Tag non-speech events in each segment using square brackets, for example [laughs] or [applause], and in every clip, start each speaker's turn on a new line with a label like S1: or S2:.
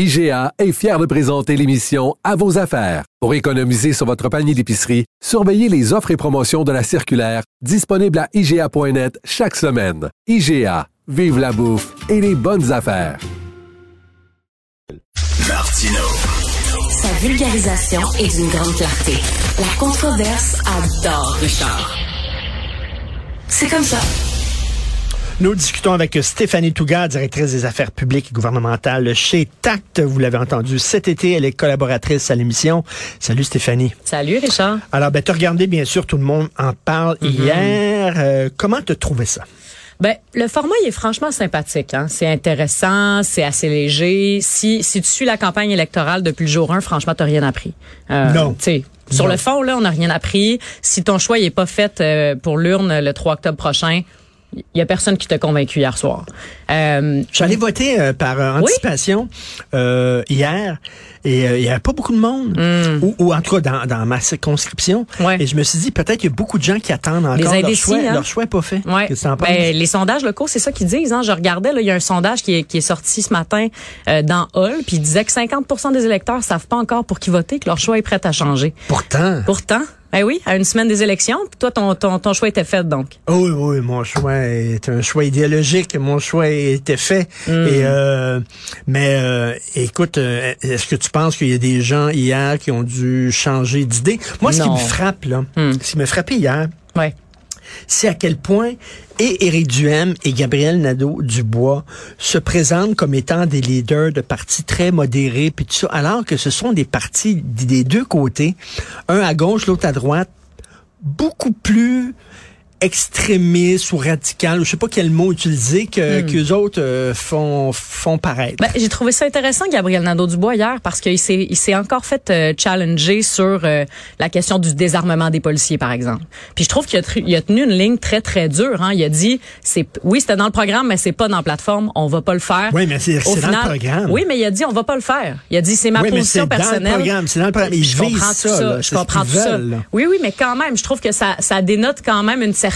S1: IGA est fier de présenter l'émission À vos affaires. Pour économiser sur votre panier d'épicerie, surveillez les offres et promotions de la circulaire disponible à IGA.net chaque semaine. IGA, vive la bouffe et les bonnes affaires.
S2: Martino.
S3: Sa vulgarisation est d'une grande clarté. La controverse adore Richard. C'est comme ça.
S4: Nous discutons avec Stéphanie Touga, directrice des affaires publiques et gouvernementales chez TACT. Vous l'avez entendu cet été, elle est collaboratrice à l'émission. Salut Stéphanie.
S5: Salut Richard.
S4: Alors, ben, tu regardé, bien sûr, tout le monde en parle
S5: Mhm.
S4: hier. Euh, comment te trouvé ça?
S5: Ben, le format, il est franchement sympathique. Hein? C'est intéressant, c'est assez léger. Si, si tu suis la campagne électorale depuis le jour 1, franchement, t'as rien appris. Euh,
S4: Non.
S5: tu sais, Sur
S4: Non.
S5: le fond, là, on n'a rien appris. Si ton choix n'est pas fait euh, pour l'urne le 3 octobre prochain, il y a personne qui t'a convaincu hier soir. Euh,
S4: J'allais voter euh, par euh, anticipation euh, hier et il y avait pas beaucoup de monde, ou, ou en tout cas dans, dans ma circonscription.
S5: Hmm. Ouais.
S4: Et je me suis dit peut-être qu'il y a beaucoup de gens qui attendent encore leur
S5: indécis,
S4: choix.
S5: hein?
S4: Leur choix n'est pas fait.
S5: Ouais. Ben, les sondages locaux, c'est ça qu'ils disent. Hein. Je regardais, il y a un sondage qui est, qui est sorti ce matin dans Hall, puis il disait que 50% des électeurs savent pas encore pour qui voter, que leur choix est prêt à changer.
S4: Pourtant.
S5: Pourtant, ben oui, à une semaine des élections, puis toi, ton, ton, ton choix était fait, donc.
S4: Oui, oui, mon choix est un choix idéologique. Mon choix était fait.
S5: Hmm.
S4: Et euh, mais euh, écoute, euh, est-ce que tu penses qu'il y a des gens hier qui ont dû changer d'idée? Moi, ce qui me frappe là,
S5: Hmm.
S4: ce qui m'a frappé hier,
S5: Ouais.
S4: C'est à quel point et Éric Duhem et Gabriel Nadeau-Dubois se présentent comme étant des leaders de partis très modérés, puis tout ça, alors que ce sont des partis des deux côtés, un à gauche, l'autre à droite, beaucoup plus extrémistes ou radicales, ou je sais pas quel mot utiliser, que qu'eux autres euh, font, font paraître.
S5: Ben, j'ai trouvé ça intéressant, Gabriel Nadeau-Dubois, hier, parce qu'il s'est, il s'est encore fait euh, challenger sur euh, la question du désarmement des policiers, par exemple. Puis je trouve qu'il a, il a tenu une ligne très, très dure. Hein. Il a dit, c'est oui, c'était dans le programme, mais c'est pas dans la plateforme. On va pas le faire.
S4: oui, mais c'est c'est dans le programme.
S5: Oui, mais il a dit, on va pas le faire. Il a dit, c'est ma
S4: Oui, mais
S5: position
S4: c'est dans le
S5: personnelle.
S4: programme, c'est dans le programme.
S5: Je comprends
S4: ça,
S5: tout ça.
S4: là.
S5: Je comprends tout ça.
S4: veulent, là.
S5: Oui, oui, mais quand même, je trouve que ça, ça dénote quand même une certaine.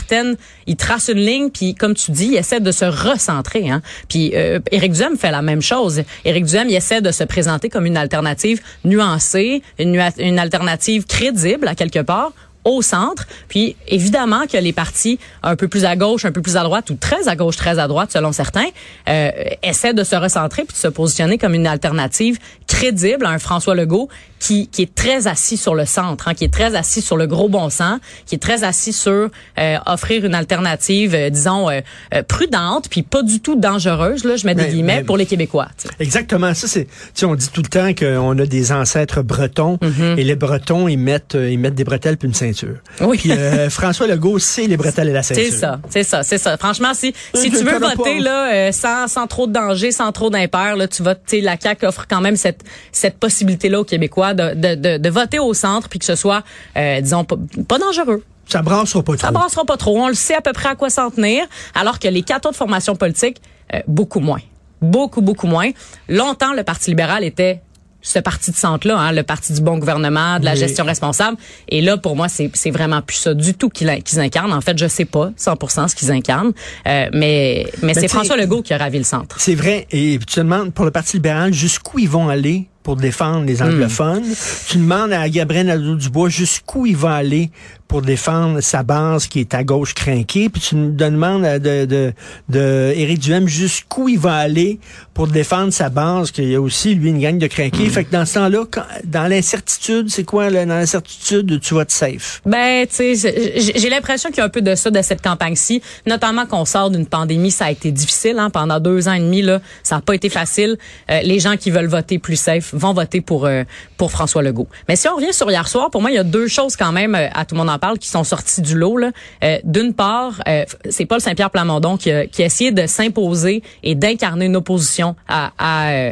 S5: Il trace une ligne, puis comme tu dis, il essaie de se recentrer. Hein. Puis euh, Éric Duhem fait la même chose. Éric Duhem, essaie de se présenter comme une alternative nuancée, une, nua- une alternative crédible à quelque part au centre. Puis évidemment que les partis un peu plus à gauche, un peu plus à droite ou très à gauche, très à droite selon certains, euh, essaient de se recentrer puis de se positionner comme une alternative crédible à un François Legault qui, qui est très assis sur le centre, hein, qui est très assis sur le gros bon sens, qui est très assis sur euh, offrir une alternative, euh, disons, euh, euh, prudente puis pas du tout dangereuse, là, je mets des
S4: Mais-
S5: guillemets,
S4: mais-
S5: pour les Québécois. tu sais.
S4: Exactement, ça c'est. Tu sais, on dit tout le temps qu'on a des ancêtres bretons et les Bretons ils mettent euh, ils mettent des bretelles puis une ceinture.
S5: Oui.
S4: Puis euh, [laughs] François Legault c'est les bretelles et la ceinture.
S5: C'est ça, c'est ça, c'est ça. Franchement, si si
S4: Je
S5: tu veux voter là euh, sans sans trop de danger, sans trop d'impair, là, tu vas, tu sais, la CAQ offre quand même cette cette possibilité là aux Québécois de, de de de voter au centre puis que ce soit, euh, disons, pas, pas dangereux.
S4: Ça brassera pas trop.
S5: Ça brassera pas trop. On le sait à peu près à quoi s'en tenir, alors que les quatre autres formations politiques, euh, beaucoup moins. Beaucoup, beaucoup moins. Longtemps, le Parti libéral était ce parti de centre-là, hein, le parti du bon gouvernement, de la
S4: Oui.
S5: gestion responsable. Et là, pour moi, c'est vraiment plus ça du tout qu'ils incarnent. En fait, je sais pas 100% ce qu'ils incarnent, euh, mais mais
S4: tu
S5: c'est François Legault qui a ravi le centre.
S4: C'est vrai. Et tu te demandes pour le Parti libéral jusqu'où ils vont aller pour défendre
S5: Hmm.
S4: les anglophones. Tu demandes à Gabriel Nadeau-Dubois jusqu'où il va aller pour défendre sa base qui est à gauche crinquée. Puis tu me demandes à de, de, de Éric Duhem jusqu'où il va aller pour défendre sa base, qu'il y a aussi, lui, une gang de crinqués. Fait que dans ce temps-là, dans l'incertitude, c'est quoi, là? Dans l'incertitude, tu vas te safe?
S5: Ben, tu sais, j'ai j'ai l'impression qu'il y a un peu de ça de cette campagne-ci, notamment qu'on sort d'une pandémie, ça a été difficile hein, pendant deux ans et demi là, ça n'a pas été facile. Euh, les gens qui veulent voter plus safe vont voter pour euh, pour François Legault. Mais si on revient sur hier soir, pour moi, il y a deux choses quand même euh, à tout le monde en parle qui sont sorties du lot. là. Euh, D'une part, euh, c'est Paul Saint-Pierre Plamondon qui a, qui a essayé de s'imposer et d'incarner une opposition à, à,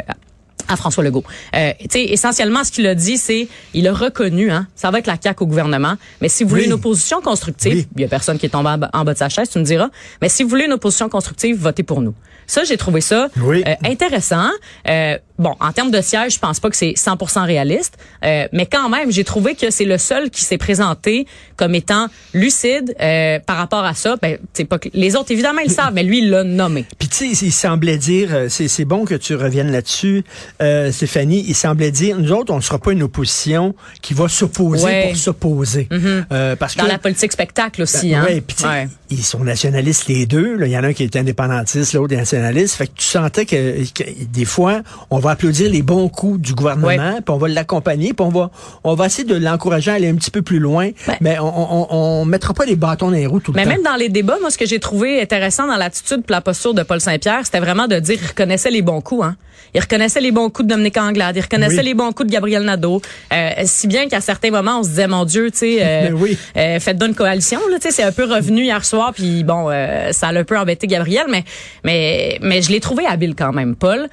S5: à François Legault. Euh, tu sais, essentiellement, ce qu'il a dit, c'est, il a reconnu, hein, ça va être la CAQ au gouvernement, mais si vous voulez
S4: Oui.
S5: une opposition constructive,
S4: Oui.
S5: il y a personne qui est tombé en bas, en bas de sa chaise, tu me diras, mais si vous voulez une opposition constructive, votez pour nous. Ça, j'ai trouvé ça
S4: Oui.
S5: euh, intéressant. Euh, bon, en termes de siège, je pense pas que c'est 100% réaliste, euh, mais quand même, j'ai trouvé que c'est le seul qui s'est présenté comme étant lucide euh, par rapport à ça. Ben, c'est pas que les autres évidemment ils le savent, mais lui il l'a nommé.
S4: Puis tu sais, il semblait dire, euh, c'est bon que tu reviennes là-dessus, euh, Stéphanie, il semblait dire, nous autres, on ne sera pas une opposition qui va s'opposer
S5: Ouais.
S4: pour s'opposer. Euh, parce
S5: Dans
S4: que
S5: la politique spectacle aussi,
S4: Ben,
S5: hein.
S4: ouais, puis tu sais,
S5: Ouais.
S4: ils sont nationalistes les deux. Il y en a un qui est indépendantiste, l'autre est nationaliste. Fait que tu sentais que, que des fois, on va applaudir les bons coups du gouvernement, puis on va l'accompagner, puis on va, on va essayer de l'encourager à aller un petit peu plus loin.
S5: Ben-
S4: mais on, on, on mettra pas les bâtons dans les roues tout le
S5: Mais
S4: temps.
S5: même dans les débats, moi, ce que j'ai trouvé intéressant dans l'attitude et la posture de Paul Saint-Pierre, c'était vraiment de dire qu'il reconnaissait les bons coups. Hein. Il reconnaissait les bons coups de Dominique Anglade, il reconnaissait
S4: Oui.
S5: les bons coups de Gabriel Nadeau. Euh, si bien qu'à certains moments, on se disait, mon Dieu, tu sais, euh, [laughs]
S4: oui.
S5: euh, faites d'une coalition. Là, tu sais, c'est un peu revenu hier soir, puis bon, euh, ça a un peu embêté Gabriel, mais mais mais je l'ai trouvé habile quand même, Paul.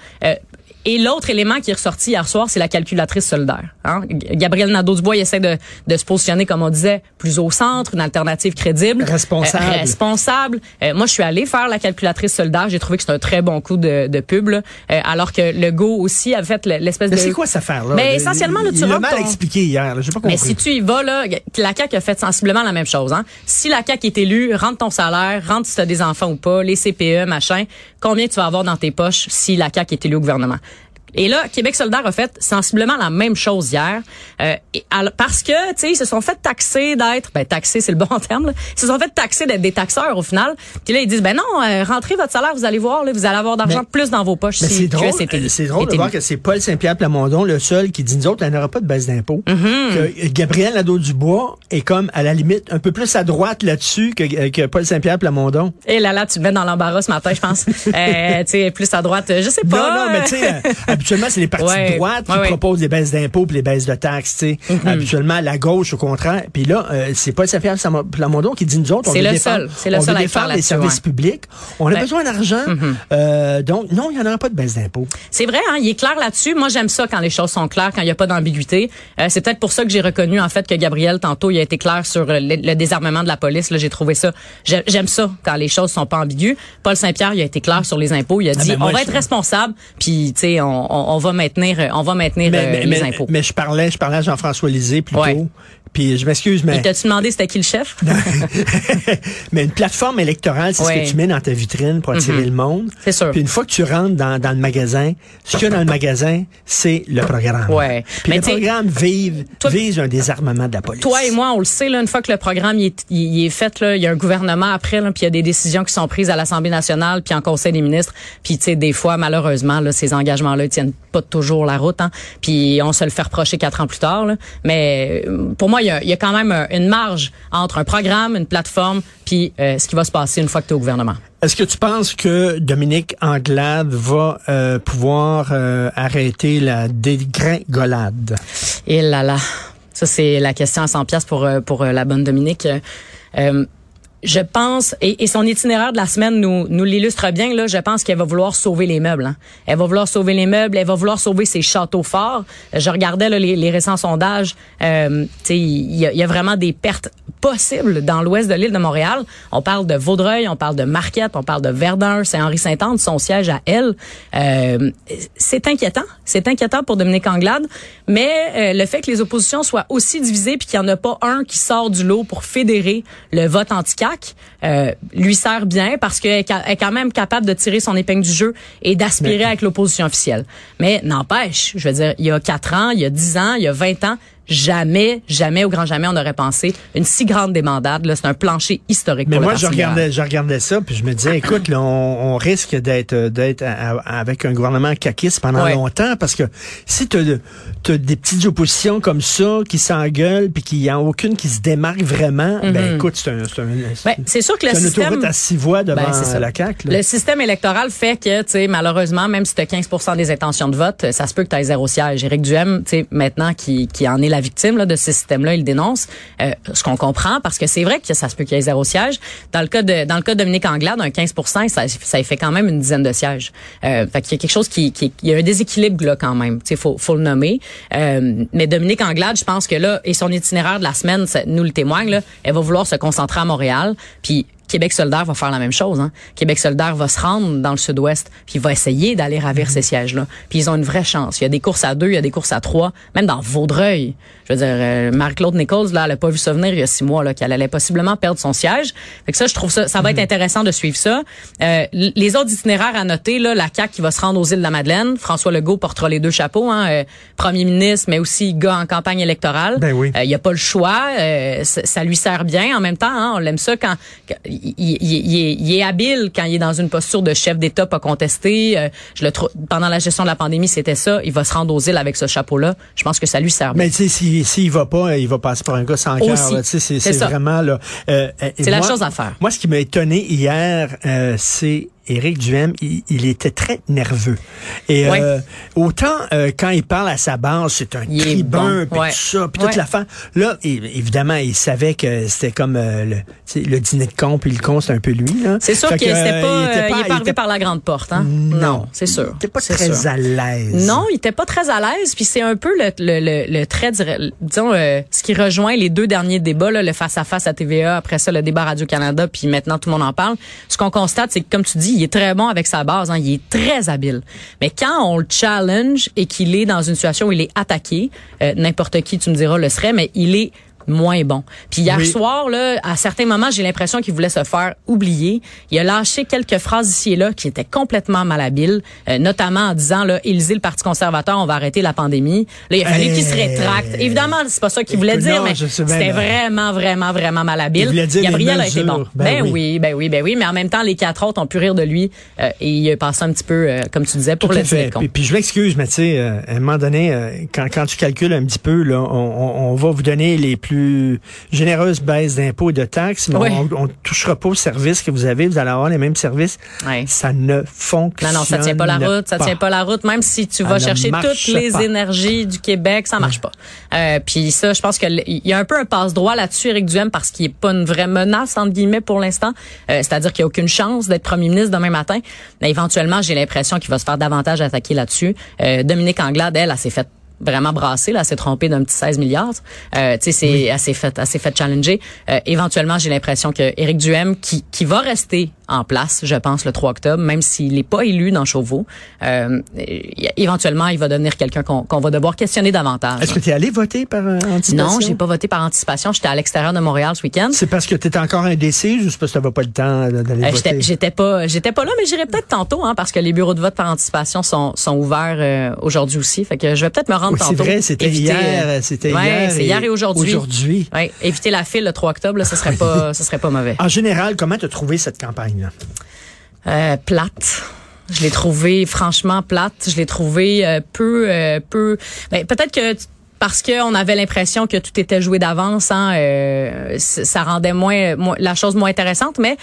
S5: Et l'autre élément qui est ressorti hier soir, c'est la calculatrice solidaire. Hein? Gabriel Nadeau-Dubois essaie de, de se positionner, comme on disait, plus au centre, une alternative crédible.
S4: Responsable.
S5: Euh, responsable. Euh, moi, je suis allée faire la calculatrice solidaire. J'ai trouvé que c'était un très bon coup de, de pub. là. Euh, alors que le Go aussi a fait l'espèce
S4: Mais
S5: de...
S4: c'est quoi cette affaire-là?
S5: Mais
S4: Il-
S5: essentiellement, là, tu
S4: Il l'a mal
S5: ton-
S4: expliqué hier. là. J'ai pas compris.
S5: mais si tu y vas, là, la CAQ a fait sensiblement la même chose. Hein? Si la CAQ est élue, rentre ton salaire, rentre si tu as des enfants ou pas, les CPE, machin, combien tu vas avoir dans tes poches si la CAQ est élue au gouvernement? Et là, Québec solidaire a fait sensiblement la même chose hier, euh, et alors- parce que, tu sais, ils se sont fait taxer d'être, ben taxer c'est le bon [laughs] terme, là. ils se sont fait taxer d'être des taxeurs au final. Puis là ils disent, ben non, euh, rentrez votre salaire, vous allez voir, là, vous allez avoir d'argent plus dans vos poches
S4: Mais
S5: si
S4: c'est drôle,
S5: élu.
S4: c'est drôle de voir que c'est Paul Saint-Pierre Plamondon le seul qui dit nous autres, il n'y aura pas de baisse d'impôts.
S5: Mm-hmm.
S4: Que Gabriel Nadeau-Dubois est comme à la limite un peu plus à droite là-dessus que, que Paul Saint-Pierre Plamondon.
S5: Et là là, tu te mets dans l'embarras ce matin, je pense. [laughs] euh, tu sais, plus à droite, je sais pas.
S4: non, non, mais tu sais, euh, habituellement, c'est les partis
S5: Ouais,
S4: de droite qui
S5: ouais,
S4: proposent des baisses d'impôts puis les baisses de taxes, tu sais.
S5: Mm-hmm.
S4: Habituellement, la gauche, au contraire. Puis là, euh, c'est Paul Saint-Pierre Plamondon qui dit nous autres, on veut
S5: le
S4: défendre,
S5: seul, le
S4: on
S5: seul
S4: veut défendre les services publics. On a
S5: Ben,
S4: besoin d'argent. Euh, donc, non, il n'y en aura pas de baisse d'impôts.
S5: C'est vrai, hein, il est clair là-dessus. Moi, j'aime ça quand les choses sont claires, quand il n'y a pas d'ambiguïté. Euh, c'est peut-être pour ça que j'ai reconnu en fait que Gabriel tantôt il a été clair sur euh, le, le désarmement de la police. Là, j'ai trouvé ça. J'ai- J'aime ça quand les choses sont pas ambiguës. Paul Saint-Pierre, il a été clair sur les impôts. Il a dit
S4: ben moi,
S5: on va être responsable, puis tu sais, on, on, on va maintenir, on va maintenir euh, les impôts.
S4: mais je parlais, je parlais à Jean-François Lisée plus
S5: Ouais.
S4: tôt. Puis je m'excuse, mais
S5: t'as-tu demandé c'était qui le chef? [laughs]
S4: Mais une plateforme électorale, c'est ce que tu mets dans ta vitrine pour attirer le monde.
S5: C'est sûr.
S4: Puis une fois que tu rentres dans, dans le magasin, ce qu'il y a dans le magasin, c'est le programme.
S5: Ouais.
S4: Puis
S5: Mais
S4: le programme vive,
S5: toi-
S4: vise un désarmement de la police.
S5: Toi et moi, on le sait, là, une fois que le programme est, fait, là, il y a un gouvernement après, là, puis il y a des décisions qui sont prises à l'Assemblée nationale, puis en Conseil des ministres. Puis, tu sais, des fois, malheureusement, là, ces engagements-là ils tiennent pas toujours la route. Hein, puis on se le fait reprocher quatre ans plus tard. Là. Mais euh, pour moi, il y a, il y a quand même euh, une marge entre un programme, une plateforme, puis euh, ce qui va se passer une fois que tu es au gouvernement.
S4: Est-ce que tu penses que Dominique Anglade va euh, pouvoir euh, arrêter la dégringolade?
S5: Et là là, ça c'est la question à 100 pièces pour pour la bonne Dominique. Euh, je pense et, et son itinéraire de la semaine nous nous l'illustre bien là. Je pense qu'elle va vouloir sauver les meubles. hein. Elle va vouloir sauver les meubles. Elle va vouloir sauver ses châteaux forts. Je regardais là, les, les récents sondages. Euh, il y, y a vraiment des pertes possibles dans l'ouest de l'île de Montréal. On parle de Vaudreuil, on parle de Marquette, on parle de Verdun, Saint-Henri-Saint-Anne, son siège à elle. Euh, c'est inquiétant. C'est inquiétant pour Dominique Anglade. Mais euh, le fait que les oppositions soient aussi divisées puis qu'il n'y en a pas un qui sort du lot pour fédérer le vote euh, lui sert bien parce qu'elle est quand même capable de tirer son épingle du jeu et d'aspirer avec l'opposition officielle. Mais n'empêche, je veux dire, il y a quatre ans, il y a dix ans, il y a 20 ans, jamais, jamais, au grand jamais, on aurait pensé une si grande débandade. Là, c'est un plancher historique
S4: Mais
S5: pour
S4: moi,
S5: le
S4: je regardais, je regardais ça, puis je me disais, écoute, là, on, on risque d'être d'être à- à- avec un gouvernement caquiste pendant
S5: Ouais.
S4: longtemps, parce que si tu as, des petites oppositions comme ça qui s'engueulent, puis qu'il n'y a aucune qui se démarque vraiment, ben écoute, c'est un, c'est un,
S5: Ben, c'est sûr que le
S4: une
S5: système...
S4: autoroute à six voies devant
S5: Ben,
S4: la CAQ. là.
S5: Le système électoral fait que, tu sais, malheureusement, même si tu as 15% des intentions de vote, ça se peut que tu aies zéro siège. Éric Duhem, tu sais, maintenant, qui, qui en est la la victime là, de ce système-là, il dénonce. Euh, ce qu'on comprend, parce que c'est vrai que ça se peut qu'il y ait zéro siège. Dans le cas de dans le cas de Dominique Anglade, un 15 ça, ça fait quand même une dizaine de sièges. Euh, fait qu'il y a quelque chose qui, qui il y a un déséquilibre là quand même. Il faut, faut le nommer. Euh, mais Dominique Anglade, je pense que là, et son itinéraire de la semaine ça nous le témoigne, là, elle va vouloir se concentrer à Montréal. Puis Québec solidaire va faire la même chose. Hein. Québec solidaire va se rendre dans le sud-ouest, puis va essayer d'aller ravir ces sièges-là. Puis ils ont une vraie chance. Il y a des courses à deux, il y a des courses à trois, même dans Vaudreuil. Je veux dire, euh, Marie-Claude Nichols, là, elle a pas vu ça venir il y a six mois, là, qu'elle allait possiblement perdre son siège. Fait que ça, je trouve ça, ça va être intéressant de suivre ça. Euh, les autres itinéraires à noter, là, la CAQ qui va se rendre aux îles de la Madeleine. François Legault portera les deux chapeaux, hein, euh, premier ministre, mais aussi gars en campagne électorale.
S4: Ben oui.
S5: Euh, il y a pas le choix. Euh, ça, ça lui sert bien en même temps. Hein, on l'aime ça quand, quand il, il- il est, il est habile quand il est dans une posture de chef d'État pas contesté. Euh, je le trouve pendant la gestion de la pandémie, c'était ça. Il va se rendre aux îles avec ce chapeau-là. Je pense que ça lui sert bien.
S4: Mais tu sais, s'il va pas, il va passer pour un gars sans cœur. C'est vraiment là. euh, euh,
S5: C'est la
S4: moi-
S5: chose à faire.
S4: Moi, ce qui m'a étonné hier, euh, c'est Éric Duhem, il, il était très nerveux. Et euh, autant euh, quand il parle à sa base, c'est un
S5: Il
S4: tribun,
S5: bon,
S4: puis
S5: ouais.
S4: tout ça, puis toute
S5: Ouais.
S4: l'affaire. Là, évidemment, il savait que c'était comme euh, le, dîner de con, puis le con, c'est un peu lui.
S5: C'est sûr qu'il n'était pas,
S4: il était
S5: il est
S4: il
S5: pas arrivé
S4: était-
S5: par la grande porte. Hein?
S4: Non,
S5: c'est sûr.
S4: Il était pas très
S5: sûr.
S4: à l'aise.
S5: Non, il était pas très à l'aise. Puis c'est un peu le, le, le, le trait, disons, ce qui rejoint les deux derniers débats, là, le face-à-face à TVA, après ça, le débat Radio-Canada, puis maintenant, tout le monde en parle. Ce qu'on constate, c'est que, comme tu dis, il est très bon avec sa base. Hein, il est très habile. Mais quand on le challenge et qu'il est dans une situation où il est attaqué, euh, n'importe qui, tu me diras, le serait, mais il est moins bon. Puis hier
S4: Oui.
S5: soir, là, à certains moments, j'ai l'impression qu'il voulait se faire oublier. Il a lâché quelques phrases ici et là qui étaient complètement malhabiles, euh, notamment en disant là, Élisée, le Parti conservateur, on va arrêter la pandémie. Là, il a fallu qu'il se rétracte. Évidemment, c'est pas ça qu'il voulait dire,
S4: non,
S5: mais c'était vraiment, vraiment, vraiment malhabile.
S4: Il voulait dire
S5: Gabriel a été bon.
S4: mesures. Ben oui.
S5: oui, ben oui, ben oui. Mais en même temps, les quatre autres ont pu rire de lui euh, et il a passé un petit peu, euh, comme tu disais, pour
S4: Tout
S5: le
S4: fait. Puis, puis je m'excuse, mais tu sais, euh, à un moment donné, quand, quand tu calcules un petit peu, là, on, on- on va vous donner les plus généreuses baisses d'impôts et de taxes, mais
S5: Oui.
S4: on ne touchera pas aux services que vous avez. Vous allez avoir les mêmes services. Ça ne fonctionne
S5: Non, non, ça tient pas la route, ça tient pas la route. Même si tu vas
S4: ne
S5: chercher toutes les
S4: pas.
S5: énergies du Québec, ça marche pas. Euh, puis ça, je pense que l- il y a un peu un passe-droit là-dessus, Éric Duhem, parce qu'il est pas une vraie menace entre guillemets pour l'instant. Euh, C'est-à-dire qu'il y a aucune chance d'être premier ministre demain matin. Mais éventuellement, j'ai l'impression qu'il va se faire davantage attaquer là-dessus. Euh, Dominique Anglade, elle, elle s'est fait vraiment brasser là, s'est trompée d'un petit 16 milliards. Euh, tu sais, c'est s'est fait, s'est fait challenger. Euh, éventuellement, j'ai l'impression que Éric Duhem, qui, qui va rester en place, je pense, le 3 octobre, même s'il n'est pas élu dans Chauveau, euh, éventuellement, il va devenir quelqu'un qu'on va devoir questionner davantage.
S4: Est-ce que tu es allé voter par euh, anticipation?
S5: Non, j'ai pas voté par anticipation. J'étais à l'extérieur de Montréal ce week-end.
S4: C'est parce que tu es encore indécis ou c'est parce que tu pas le temps d'aller
S5: Euh,
S4: voter?
S5: j'étais- pas, j'étais pas là, mais j'irai peut-être tantôt, hein, parce que les bureaux de vote par anticipation sont, sont ouverts euh, aujourd'hui aussi. Fait que je vais peut-être me rendre
S4: Oui, c'est
S5: tantôt.
S4: vrai, c'était hier,
S5: euh,
S4: c'était
S5: ouais,
S4: hier
S5: c'est
S4: et
S5: hier et aujourd'hui.
S4: aujourd'hui.
S5: Ouais, éviter la file le 3 octobre, là, ce serait pas, [laughs] ce serait pas mauvais.
S4: En général, comment tu as trouvé cette
S5: Euh, plate. Je l'ai trouvé franchement plate. Je l'ai trouvé euh, peu, euh, peu. Ben, peut-être que parce qu'on avait l'impression que tout était joué d'avance, hein, ça rendait moins, la chose moins intéressante. Mais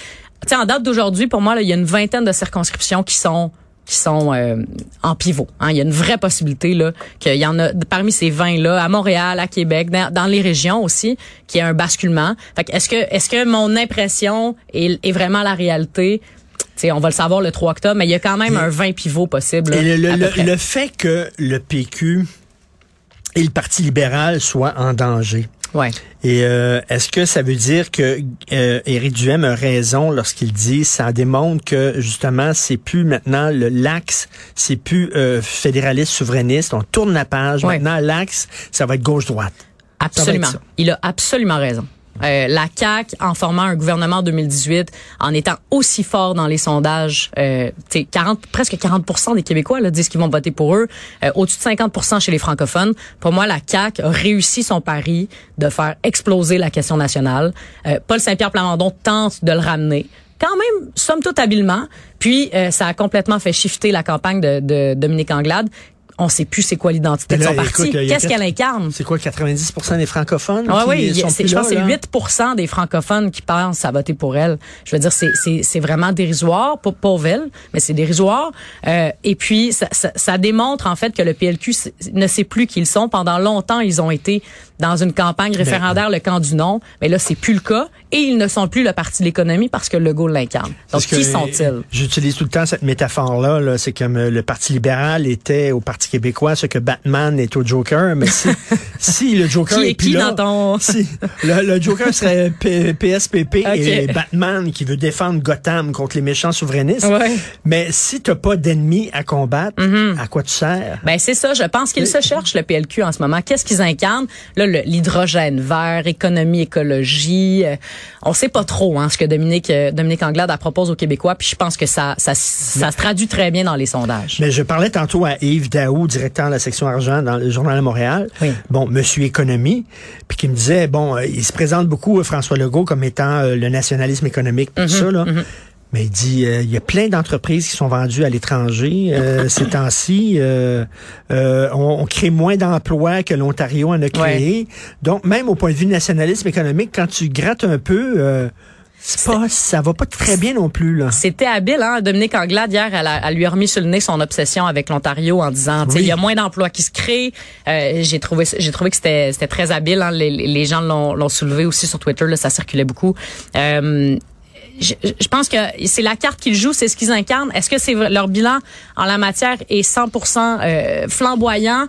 S5: en date d'aujourd'hui, pour moi, il y a une vingtaine de circonscriptions qui sont qui sont euh, en pivot. Hein. Il y a une vraie possibilité là qu'il y en a parmi ces 20 là à Montréal, à Québec, dans, dans les régions aussi, qu'il y a un basculement. Fait que est-ce que est-ce que mon impression est, est vraiment la réalité? Tu sais, on va le savoir le 3 octobre, mais il y a quand même un 20 pivot possible. là,
S4: Et le,
S5: à
S4: le-
S5: près.
S4: le fait que le PQ et le Parti libéral soient en danger.
S5: Ouais.
S4: Et euh, est-ce que ça veut dire que euh, Éric Duhem a raison lorsqu'il dit ça démontre que justement c'est plus maintenant le l'axe, c'est plus euh, fédéraliste souverainiste, on tourne la page.
S5: Ouais.
S4: Maintenant l'axe, ça va être gauche droite.
S5: Absolument. Il a absolument raison. Euh, la CAQ, en formant un gouvernement en 2018, en étant aussi fort dans les sondages, euh, tu sais, 40, presque 40% des Québécois là, disent qu'ils vont voter pour eux, euh, au-dessus de 50% chez les francophones. Pour moi, la CAQ a réussi son pari de faire exploser la question nationale. Euh, Paul Saint-Pierre Plamondon tente de le ramener quand même, somme toute habilement. Puis, ça a complètement fait shifter la campagne de, de Dominique Anglade on sait plus c'est quoi l'identité de son parti. Qu'est-ce qu'elle incarne?
S4: C'est quoi, 90% des francophones?
S5: Ah oui,
S4: plus
S5: je pense que c'est
S4: là?
S5: 8% des francophones qui pensent à voter pour elle. Je veux dire, c'est- vraiment dérisoire, pas pour elle, mais c'est dérisoire. Euh, et puis, ça, ça, ça démontre en fait que le PLQ ne sait plus qui ils sont. Pendant longtemps, ils ont été dans une campagne référendaire, le camp du non, mais là, c'est plus le cas. Et ils ne sont plus le parti de l'économie parce que Legault l'incarne. Donc,
S4: que,
S5: qui sont-ils?
S4: J'utilise tout le temps cette métaphore-là. -là, c'est comme euh, le Parti libéral était au Parti québécois, ce que Batman est au Joker. Mais si, [laughs] si le Joker
S5: Qui
S4: est
S5: est
S4: plus
S5: qui
S4: là,
S5: dans ton- [laughs]
S4: si, le, le Joker serait P- PSPP et Batman qui veut défendre Gotham contre les méchants souverainistes.
S5: Ouais.
S4: Mais si t'as pas d'ennemis à combattre, à quoi tu sers?
S5: Ben c'est ça, je pense qu'ils se cherchent le PLQ en ce moment. Qu'est-ce qu'ils incarnent? Là, l'hydrogène vert, économie, écologie. euh, on sait pas trop hein, ce que Dominique euh, Dominique Anglade propose aux Québécois. Puis je pense que ça ça, ça se traduit très bien dans les sondages.
S4: Mais je parlais tantôt à Yves Daou, directeur de la section argent dans le Journal de Montréal.
S5: Oui.
S4: Bon, Monsieur Économie, puis qui me disait, bon, euh, il se présente beaucoup, François Legault, comme étant euh, le nationalisme économique,
S5: Mhm,
S4: tout ça, là. Mais il dit, euh, il y a plein d'entreprises qui sont vendues à l'étranger euh, [laughs] ces temps-ci. euh, euh, on, on crée moins d'emplois que l'Ontario en a créé. Donc, même au point de vue nationalisme économique, quand tu grattes un peu, euh, c'est pas, ça va pas très bien non plus, là.
S5: C'était habile, hein? Dominique Anglade, hier, elle, a- elle lui a remis sur le nez son obsession avec l'Ontario en disant,
S4: Oui.
S5: il y a moins d'emplois qui se créent. Euh, j'ai trouvé, j'ai trouvé que c'était, c'était très habile. Hein? Les, les gens l'ont, l'ont soulevé aussi sur Twitter, là, ça circulait beaucoup. Euh, je, je pense que c'est la carte qu'ils jouent, c'est ce qu'ils incarnent. Est-ce que c'est leur bilan en la matière est 100% euh, flamboyant?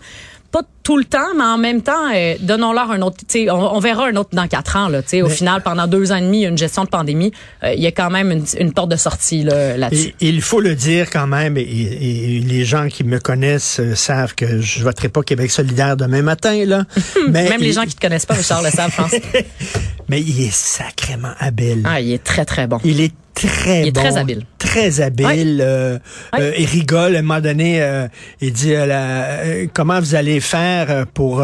S5: Tout le temps, mais en même temps, euh, donnons-leur un autre. On, on verra un autre dans quatre ans. Là, au final, pendant deux ans et demi, il y a une gestion de pandémie. euh, il y a quand même une, une porte de sortie là, là-dessus.
S4: Il faut le dire quand même, et, et- et les gens qui me connaissent euh, savent que je voterai pas Québec solidaire demain matin, là. [laughs] mais
S5: Même les gens qui te connaissent pas, Richard le savent, je pense. [laughs]
S4: Mais il est sacrément habile.
S5: Ah, il est très, très bon.
S4: Il est très
S5: Il est
S4: bon,
S5: très habile.
S4: Très habile. euh, euh, il rigole. À un moment donné, il dit la- comment vous allez faire? Euh, pour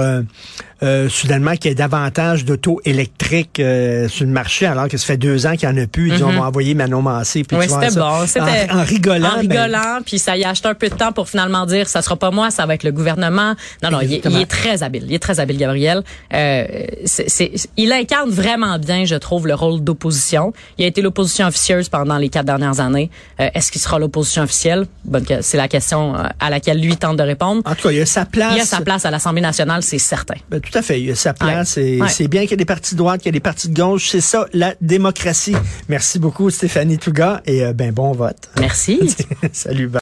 S4: euh, soudainement qu'il y ait davantage d'auto électriques euh, sur le marché alors que ça fait deux ans qu'il n'y en a plus. Il dit on va envoyer Manon Massé. Puis
S5: Oui, c'était bon.
S4: en, en rigolant.
S5: En
S4: ben,
S5: rigolant, puis ça y a acheté un peu de temps pour finalement dire ça sera pas moi, ça va être le gouvernement. Non, non, il est, il est très habile. Il est très habile, Gabriel. Euh, il incarne vraiment bien, je trouve, le rôle d'opposition. Il a été l'opposition officieuse pendant les quatre dernières années. Euh, est-ce qu'il sera l'opposition officielle? Bonne, c'est la question euh, à laquelle lui tente de répondre.
S4: en tout cas, il y a sa place.
S5: Il a sa place à l'Assemblée nationale, c'est certain.
S4: Ben, tout à fait. Il y a sa place.
S5: Ouais.
S4: Et
S5: Ouais.
S4: c'est bien qu'il y ait des partis de droite, qu'il y ait des partis de gauche. C'est ça, la démocratie. Merci beaucoup, Stéphanie Touga. Et euh, ben bon vote.
S5: Merci. [laughs]
S4: Salut. bye.